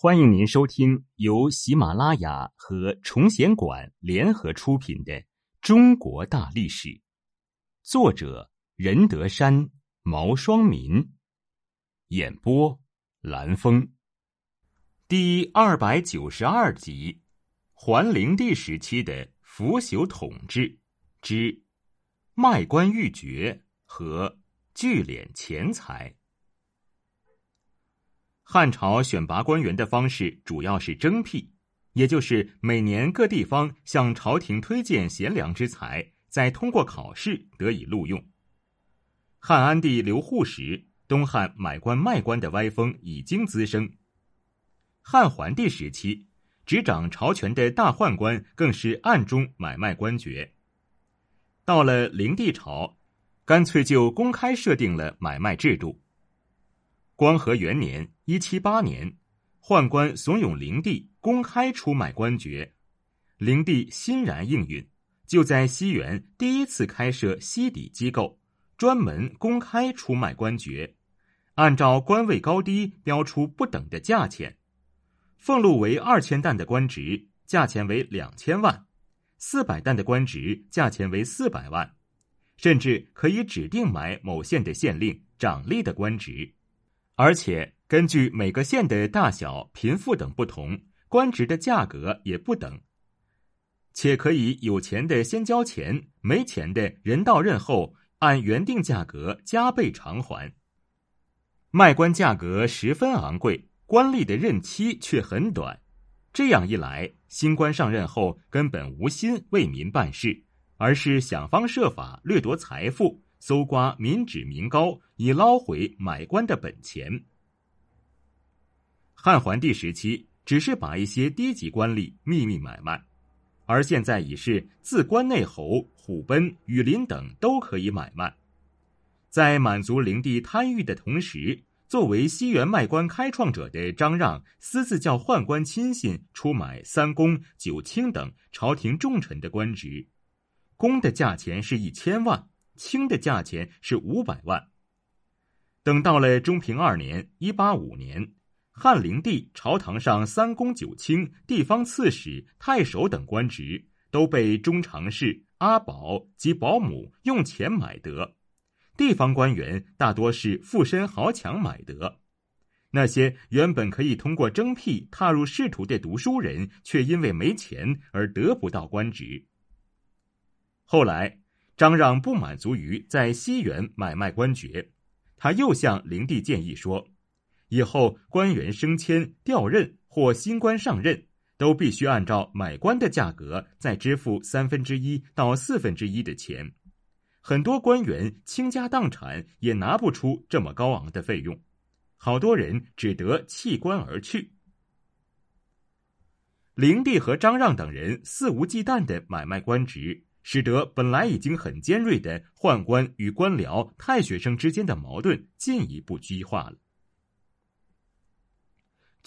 欢迎您收听由喜马拉雅和崇贤馆联合出品的《中国大历史》，作者任德山、毛双民，演播蓝峰，第二百九十二集：桓灵帝时期的腐朽统治之卖官鬻爵和聚敛钱财。汉朝选拔官员的方式主要是征辟，也就是每年各地方向朝廷推荐贤良之才，再通过考试得以录用。汉安帝刘护时，东汉买官卖官的歪风已经滋生。汉桓帝时期，执掌朝权的大宦官更是暗中买卖官爵。到了灵帝朝，干脆就公开设定了买卖制度。光和元年（一七八年），宦官怂恿灵帝公开出卖官爵，灵帝欣然应允，就在西园第一次开设西邸机构，专门公开出卖官爵，按照官位高低标出不等的价钱。俸禄为二千担的官职，价钱为两千万；四百担的官职，价钱为四百万，甚至可以指定买某县的县令、长吏的官职。而且根据每个县的大小、贫富等不同，官职的价格也不等。且可以有钱的先交钱，没钱的人到任后按原定价格加倍偿还。卖官价格十分昂贵，官吏的任期却很短。这样一来，新官上任后根本无心为民办事，而是想方设法掠夺财富。搜刮民脂民膏，以捞回买官的本钱。汉桓帝时期只是把一些低级官吏秘密买卖，而现在已是自关内侯、虎贲、羽林等都可以买卖。在满足灵帝贪欲的同时，作为西园卖官开创者的张让，私自叫宦官亲信出买三公、九卿等朝廷重臣的官职，公的价钱是一千万。卿的价钱是五百万。等到了中平二年（一八五年），汉灵帝朝堂上三公九卿、地方刺史、太守等官职都被中常侍、阿保及保姆用钱买得，地方官员大多是附身豪强买得。那些原本可以通过征辟踏入仕途的读书人，却因为没钱而得不到官职。后来。张让不满足于在西园买卖官爵，他又向灵帝建议说：“以后官员升迁、调任或新官上任，都必须按照买官的价格再支付三分之一到四分之一的钱。很多官员倾家荡产也拿不出这么高昂的费用，好多人只得弃官而去。”灵帝和张让等人肆无忌惮的买卖官职。使得本来已经很尖锐的宦官与官僚、太学生之间的矛盾进一步激化了。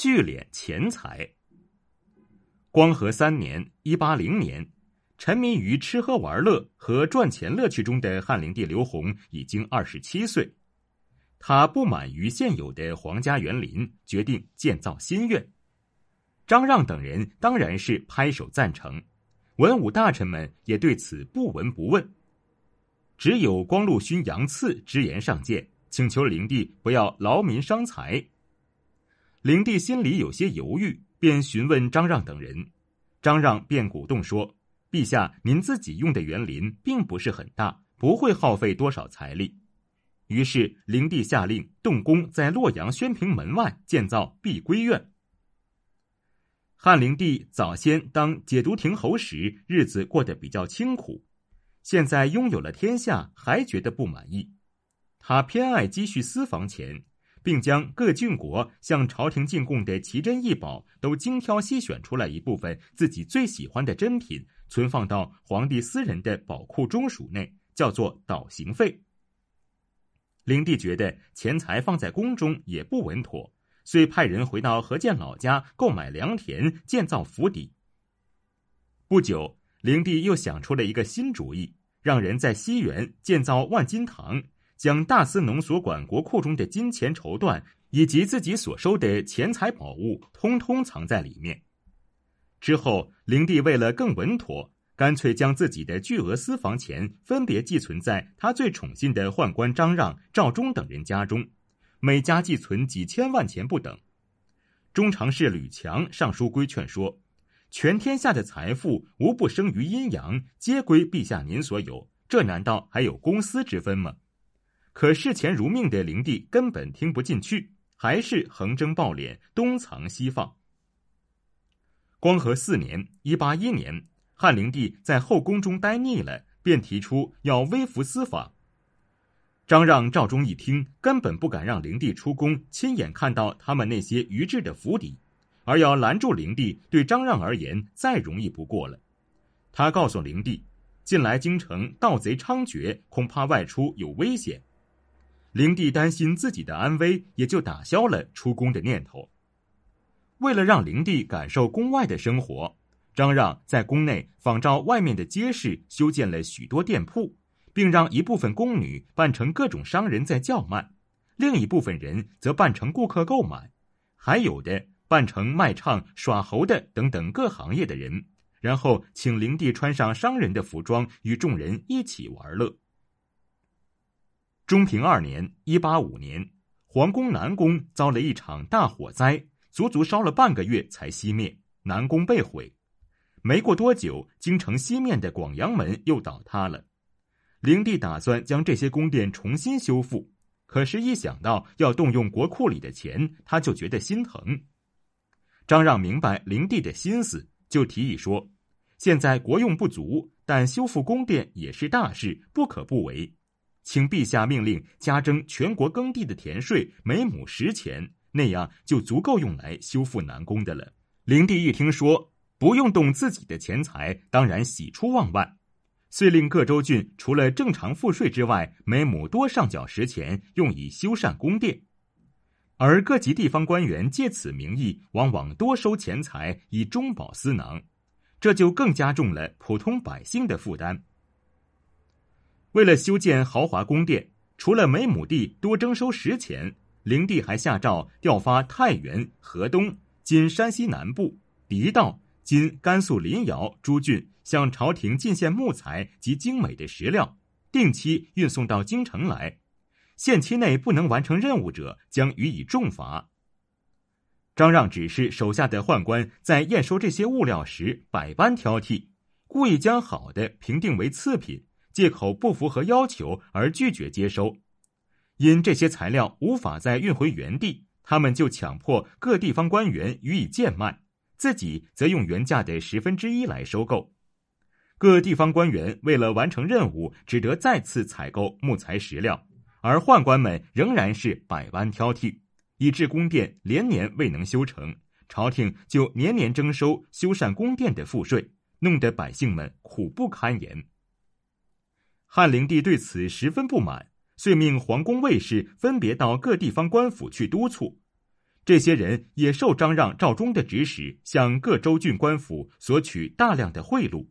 聚敛钱财。光和三年（一八零年），沉迷于吃喝玩乐和赚钱乐趣中的汉灵帝刘宏已经二十七岁，他不满于现有的皇家园林，决定建造新院。张让等人当然是拍手赞成。文武大臣们也对此不闻不问，只有光禄勋杨赐直言上谏，请求灵帝不要劳民伤财。灵帝心里有些犹豫，便询问张让等人，张让便鼓动说：“陛下，您自己用的园林并不是很大，不会耗费多少财力。”于是灵帝下令动工在洛阳宣平门外建造碧归院。汉灵帝早先当解毒亭侯时，日子过得比较清苦，现在拥有了天下，还觉得不满意。他偏爱积蓄私房钱，并将各郡国向朝廷进贡的奇珍异宝都精挑细选出来一部分自己最喜欢的珍品，存放到皇帝私人的宝库中属内，叫做导行费。灵帝觉得钱财放在宫中也不稳妥。遂派人回到何建老家购买良田，建造府邸。不久，灵帝又想出了一个新主意，让人在西园建造万金堂，将大司农所管国库中的金钱绸缎以及自己所收的钱财宝物，通通藏在里面。之后，灵帝为了更稳妥，干脆将自己的巨额私房钱分别寄存在他最宠信的宦官张让、赵忠等人家中，每家寄存几千万钱不等。中常侍吕强上书规劝说：“全天下的财富无不生于阴阳，皆归陛下您所有，这难道还有公私之分吗？”可视钱如命的灵帝根本听不进去，还是横征暴敛，东藏西放。光和四年（一八一年），汉灵帝在后宫中待腻了，便提出要微服私访。张让、赵忠一听，根本不敢让灵帝出宫亲眼看到他们那些愚智的府邸，而要拦住灵帝，对张让而言再容易不过了。他告诉灵帝，近来京城盗贼猖獗，恐怕外出有危险。灵帝担心自己的安危，也就打消了出宫的念头。为了让灵帝感受宫外的生活，张让在宫内仿照外面的街市修建了许多店铺，并让一部分宫女扮成各种商人在叫卖，另一部分人则扮成顾客购买，还有的扮成卖唱、耍猴的等等各行业的人，然后请灵帝穿上商人的服装，与众人一起玩乐。中平二年（一八五年），皇宫南宫遭了一场大火灾。足足烧了半个月才熄灭，南宫被毁。没过多久，京城西面的广阳门又倒塌了。灵帝打算将这些宫殿重新修复，可是，一想到要动用国库里的钱，他就觉得心疼。张让明白灵帝的心思，就提议说：“现在国用不足，但修复宫殿也是大事，不可不为，请陛下命令加征全国耕地的田税，每亩十钱。”那样就足够用来修复南宫的了。灵帝一听说不用动自己的钱财，当然喜出望外，遂令各州郡除了正常赋税之外，每亩多上缴十钱，用以修缮宫殿。而各级地方官员借此名义，往往多收钱财以中饱私囊，这就更加重了普通百姓的负担。为了修建豪华宫殿，除了每亩地多征收十钱。灵帝还下诏调发太原、河东（今山西南部）、狄道（今甘肃临洮）诸郡，向朝廷进献木材及精美的石料，定期运送到京城来。限期内不能完成任务者，将予以重罚。张让指示手下的宦官在验收这些物料时百般挑剔，故意将好的评定为次品，借口不符合要求而拒绝接收。因这些材料无法再运回原地，他们就强迫各地方官员予以贱卖，自己则用原价的十分之一来收购。各地方官员为了完成任务，只得再次采购木材石料，而宦官们仍然是百般挑剔，以致宫殿连年未能修成。朝廷就年年征收修缮宫殿的赋税，弄得百姓们苦不堪言。汉灵帝对此十分不满。遂命皇宫卫士分别到各地方官府去督促，这些人也受张让、赵忠的指使，向各州郡官府索取大量的贿赂。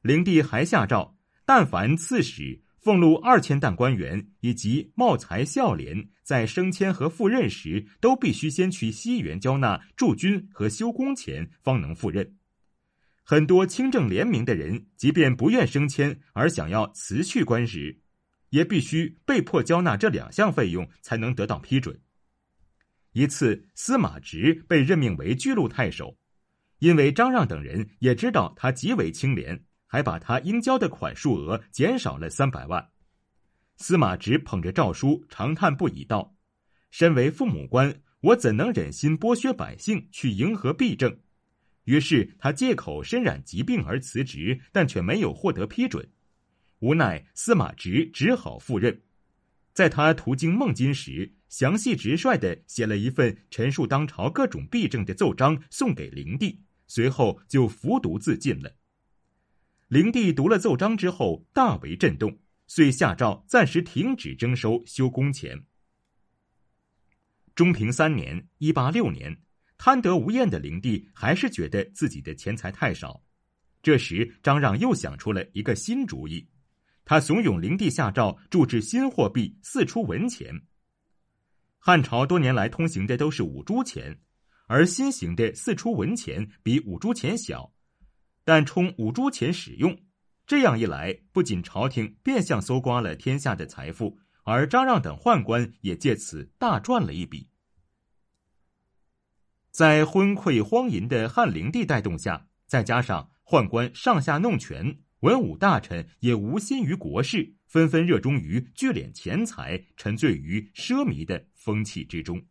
灵帝还下诏，但凡刺史、俸禄二千担官员以及茂才孝廉，在升迁和赴任时，都必须先去西园交纳驻军和修工钱，方能赴任。很多清正廉明的人，即便不愿升迁，而想要辞去官职。也必须被迫交纳这两项费用才能得到批准。一次，司马直被任命为巨鹿太守，因为张让等人也知道他极为清廉，还把他应交的款数额减少了三百万。司马直捧着诏书长叹不已，道：“身为父母官，我怎能忍心剥削百姓去迎合弊政？”于是他借口身染疾病而辞职，但却没有获得批准。无奈，司马直只好赴任。在他途经孟津时，详细直率的写了一份陈述当朝各种弊政的奏章，送给灵帝，随后就服毒自尽了。灵帝读了奏章之后，大为震动，遂下诏暂时停止征收修宫钱。中平三年（一八六年），贪得无厌的灵帝还是觉得自己的钱财太少。这时，张让又想出了一个新主意。他怂恿灵帝下诏铸制新货币，四出文钱。汉朝多年来通行的都是五铢钱，而新型的四出文钱比五铢钱小，但充五铢钱使用。这样一来，不仅朝廷变相搜刮了天下的财富，而张让等宦官也借此大赚了一笔。在昏聩荒淫的汉灵帝带动下，再加上宦官上下弄权，文武大臣也无心于国事，纷纷热衷于聚敛钱财，沉醉于奢靡的风气之中。